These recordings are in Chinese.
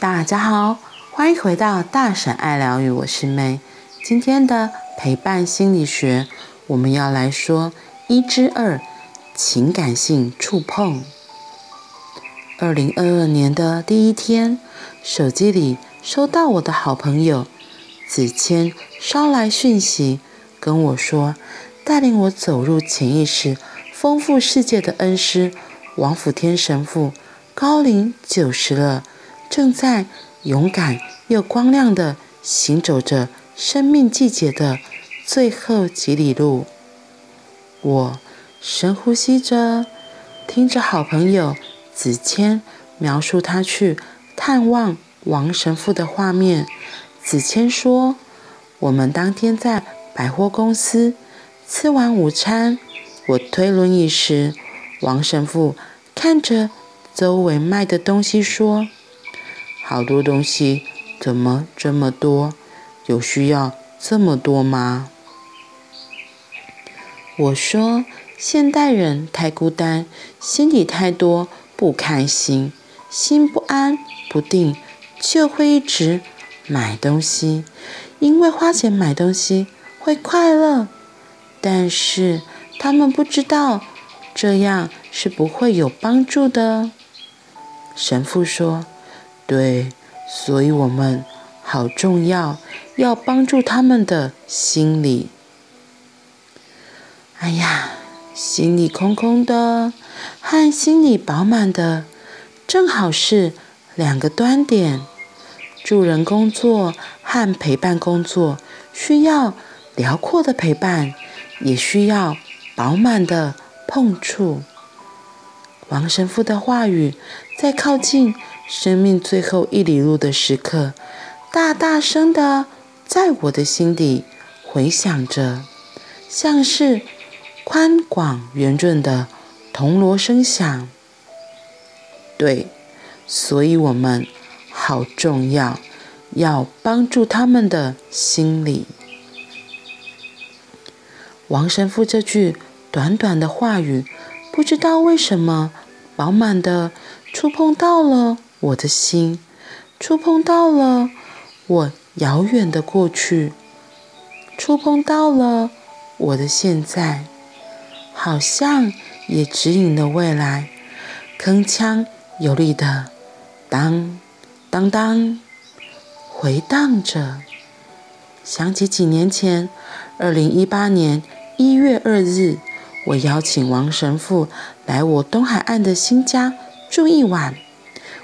大家好，欢迎回到大婶爱疗愈，我是妹。今天的陪伴心理学，我们要来说一之二，情感性触碰。二零二二年的第一天，手机里收到我的好朋友子谦捎来讯息，跟我说，带领我走入潜意识、丰富世界的恩师王辅天神父，高龄九十了。正在勇敢又光亮地行走着生命季节的最后几里路。我深呼吸着，听着好朋友子谦描述他去探望王神父的画面。子谦说：“我们当天在百货公司吃完午餐，我推轮椅时，王神父看着周围卖的东西说。”好多东西，怎么这么多？有需要这么多吗？我说，现代人太孤单，心里太多不开心，心不安不定，就会一直买东西，因为花钱买东西会快乐。但是他们不知道，这样是不会有帮助的。神父说。对，所以我们好重要，要帮助他们的心理。哎呀，心里空空的和心里饱满的，正好是两个端点。助人工作和陪伴工作需要辽阔的陪伴，也需要饱满的碰触。王神父的话语在靠近生命最后一里路的时刻，大大声的在我的心底回响着，像是宽广圆润的铜锣声响。对，所以我们好重要，要帮助他们的心理。王神父这句短短的话语，不知道为什么饱满的触碰到了。我的心触碰到了我遥远的过去，触碰到了我的现在，好像也指引了未来。铿锵有力的当当当回荡着，想起几年前，二零一八年一月二日，我邀请王神父来我东海岸的新家住一晚。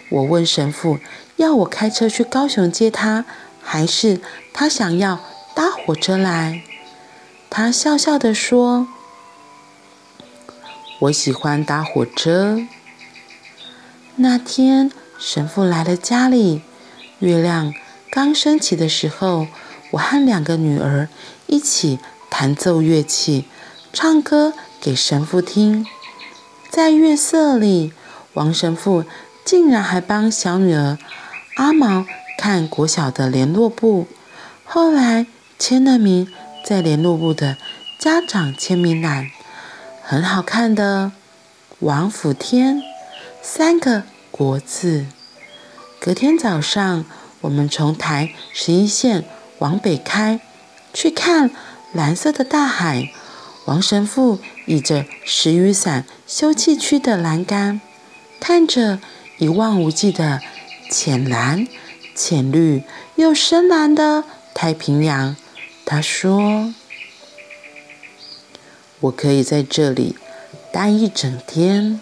我问神父，要我开车去高雄接他，还是他想要搭火车来？他笑笑地说：“我喜欢搭火车。”那天，神父来了家里，月亮刚升起的时候，我和两个女儿一起弹奏乐器，唱歌给神父听。在月色里，王神父。竟然还帮小女儿阿毛看国小的联络簿，后来签了名在联络簿的家长签名栏，很好看的王辅天三个国字。隔天早上，我们从台十一线往北开，去看蓝色的大海。王神父倚着石雨伞休憩区的栏杆，看着。一望无际的浅蓝、浅绿又深蓝的太平洋，他说：“我可以在这里待一整天。”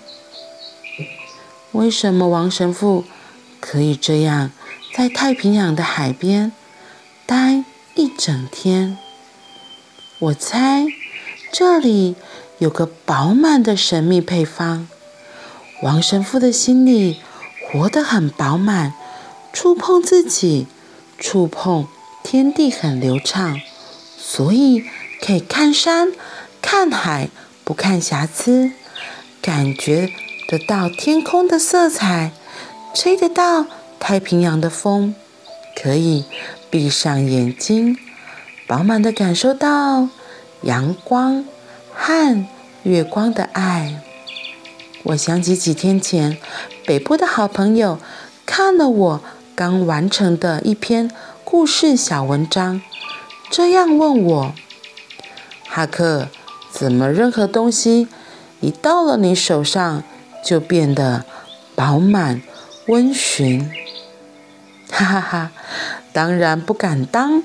为什么王神父可以这样在太平洋的海边待一整天？我猜这里有个饱满的神秘配方。王神父的心里活得很饱满，触碰自己，触碰天地很流畅，所以可以看山、看海，不看瑕疵，感觉得到天空的色彩，吹得到太平洋的风，可以闭上眼睛，饱满的感受到阳光和月光的爱。我想起几天前，北部的好朋友看了我刚完成的一篇故事小文章，这样问我：“哈克，怎么任何东西一到了你手上就变得饱满温驯？”哈哈哈，当然不敢当，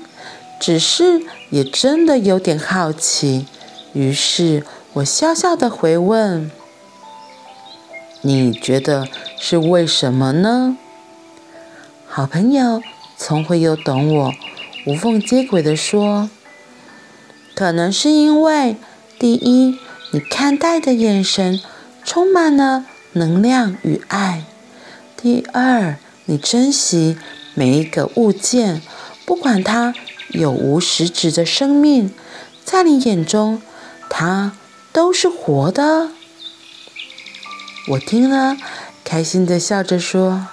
只是也真的有点好奇。于是我笑笑的回问：“你觉得是为什么呢？”好朋友从会有懂我，无缝接轨的说：“可能是因为，第一，你看待的眼神充满了能量与爱；第二，你珍惜每一个物件，不管它有无实质的生命，在你眼中。”它都是活的。我听了，开心的笑着说：“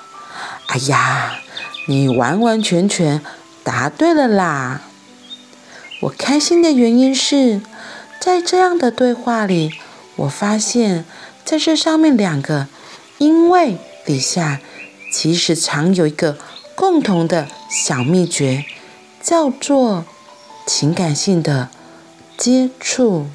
哎呀，你完完全全答对了啦！”我开心的原因是，在这样的对话里，我发现在这上面两个“因为”底下，其实藏有一个共同的小秘诀，叫做情感性的接触。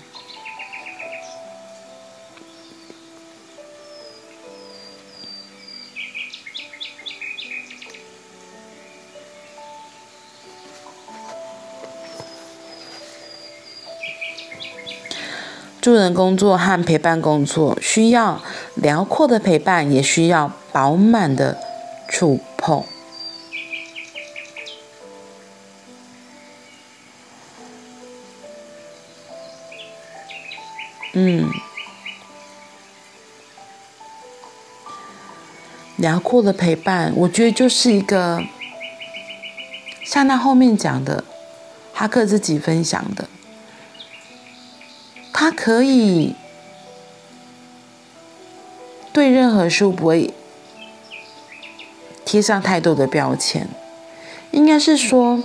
助人工作和陪伴工作需要辽阔的陪伴，也需要饱满的触碰。嗯，辽阔的陪伴，我觉得就是一个像他后面讲的，哈克自己分享的。他可以对任何书不会贴上太多的标签，应该是说，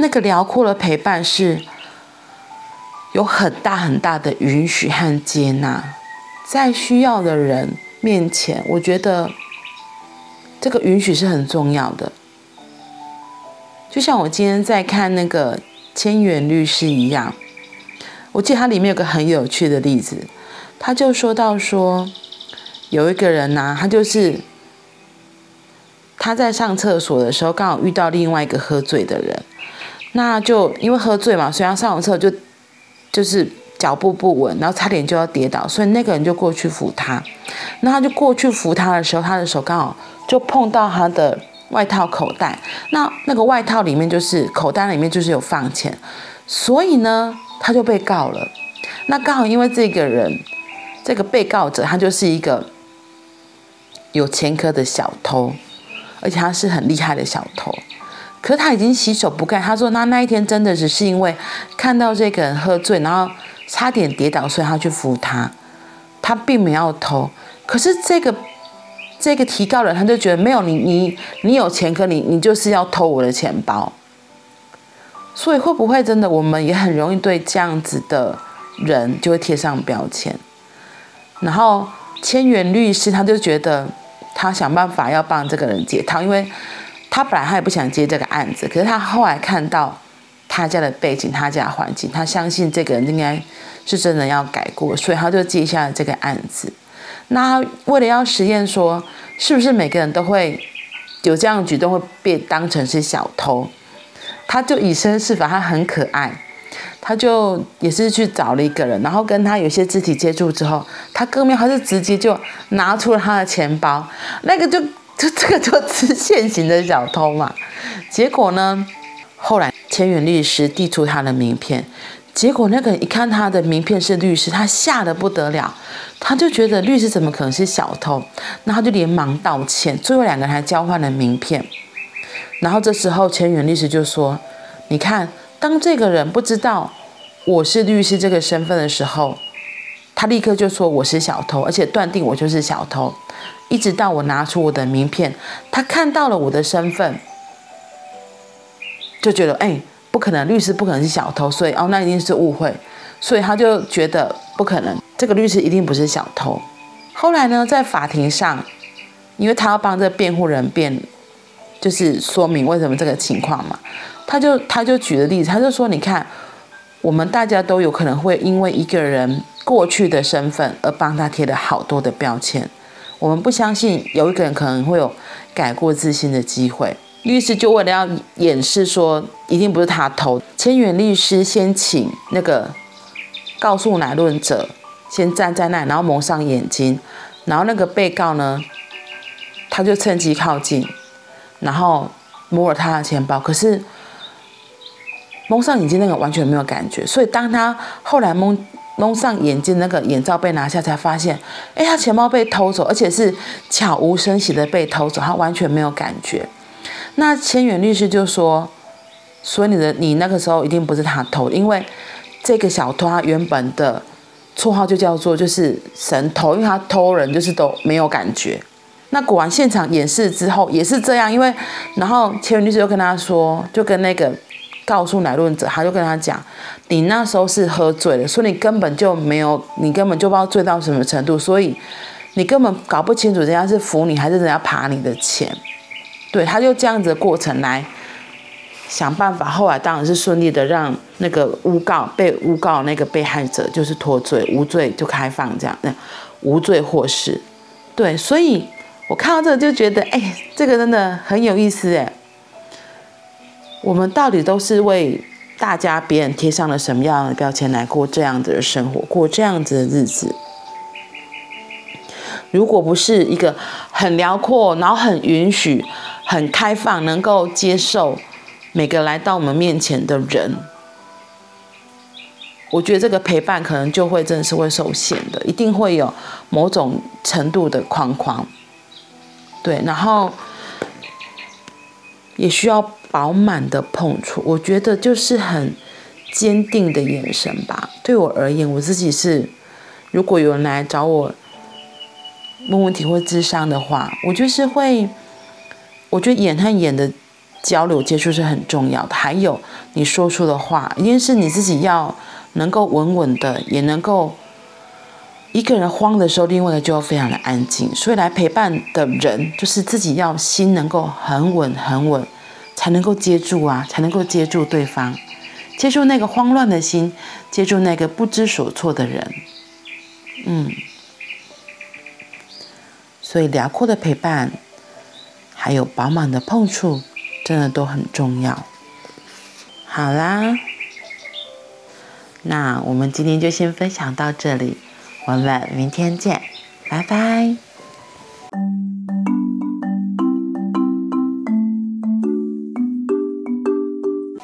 那个辽阔的陪伴是有很大很大的允许和接纳，在需要的人面前，我觉得这个允许是很重要的。就像我今天在看那个千元律师一样。我记得它里面有个很有趣的例子，他就说到说，有一个人呐、他就是他在上厕所的时候，刚好遇到另外一个喝醉的人，那就因为喝醉嘛，所以他上完厕所就就是脚步不稳，然后差点就要跌倒，所以那个人就过去扶他，那他就过去扶他的时候，他的手刚好就碰到他的外套口袋，那那个外套里面就是口袋里面就是有放钱，所以呢。他就被告了，那刚好因为这个人，这个被告者他就是一个有前科的小偷，而且他是很厉害的小偷，可是他已经洗手不干。他说那那一天真的只是因为看到这个人喝醉，然后差点跌倒，所以他去扶他，他并没有偷。可是这个这个提告人他就觉得没有你你你有前科，你你就是要偷我的钱包。所以会不会真的，我们也很容易对这样子的人就会贴上标签？然后千元律师他就觉得他想办法要帮这个人解套，因为他本来他也不想接这个案子，可是他后来看到他家的背景、他家环境，他相信这个人应该是真的要改过，所以他就接下了这个案子。那为了要实验说，是不是每个人都会有这样举动会被当成是小偷？他就以身试法，他很可爱，他就也是去找了一个人，然后跟他有些肢体接触之后，他哥们还是直接就拿出了他的钱包，那个就就这个就是现行的小偷嘛。结果呢，后来千元律师递出他的名片，结果那个一看他的名片是律师，他吓得不得了，他就觉得律师怎么可能是小偷，那他就连忙道歉，最后两个人还交换了名片。然后这时候，千元律师就说：“你看，当这个人不知道我是律师这个身份的时候，他立刻就说我是小偷，而且断定我就是小偷。一直到我拿出我的名片，他看到了我的身份，就觉得哎，不可能，律师不可能是小偷，所以哦，那一定是误会，所以他就觉得不可能，这个律师一定不是小偷。后来呢，在法庭上，因为他要帮这个辩护人辩。”就是说明为什么这个情况嘛。他就他就举了例子，他就说：“你看，我们大家都有可能会因为一个人过去的身份而帮他贴了好多的标签。我们不相信有一个人可能会有改过自新的机会。”律师就为了要掩饰说一定不是他偷，千元律师先请那个告诉乃论者先站在那，然后蒙上眼睛，然后那个被告呢，他就趁机靠近，然后摸了他的钱包，可是蒙上眼睛那个完全没有感觉，所以当他后来蒙蒙上眼睛，那个眼罩被拿下，才发现，哎，他钱包被偷走，而且是悄无声息的被偷走，他完全没有感觉。那千元律师就说：“所以你的你那个时候一定不是他偷，因为这个小偷他原本的绰号就叫做就是神偷，因为他偷人就是都没有感觉。那果然现场演示之后也是这样，因为然后千元律师就跟他说，就跟那个告诉乃论者，他就跟他讲，你那时候是喝醉了，所以你根本就没有，你根本就不知道醉到什么程度，所以你根本搞不清楚人家是扶你还是人家爬你的钱。”对，他就这样子的过程来想办法，后来当然是顺利的让那个诬告被诬告那个被害者就是脱罪，无罪就开放这样，无罪获释。对，所以我看到这个就觉得，哎，这个真的很有意思哎。我们到底都是为大家别人贴上了什么样的标签来过这样子的生活，过这样子的日子？如果不是一个很辽阔，然后很允许。很开放，能够接受每个来到我们面前的人，我觉得这个陪伴可能就会真的是会受限的，一定会有某种程度的框框，对，然后也需要饱满的碰触。我觉得就是很坚定的眼神吧。对我而言，我自己是，如果有人来找我问问题或咨商的话，我就是会。我觉得眼和眼的交流接触是很重要的，还有你说出的话，一定是你自己要能够稳稳的，也能够一个人慌的时候，另外一个就要非常的安静。所以来陪伴的人，就是自己要心能够很稳很稳，才能够接住啊，才能够接住对方，接住那个慌乱的心，接住那个不知所措的人。嗯，所以辽阔的陪伴。还有饱满的碰触，真的都很重要。好啦，那我们今天就先分享到这里，我们明天见，拜拜。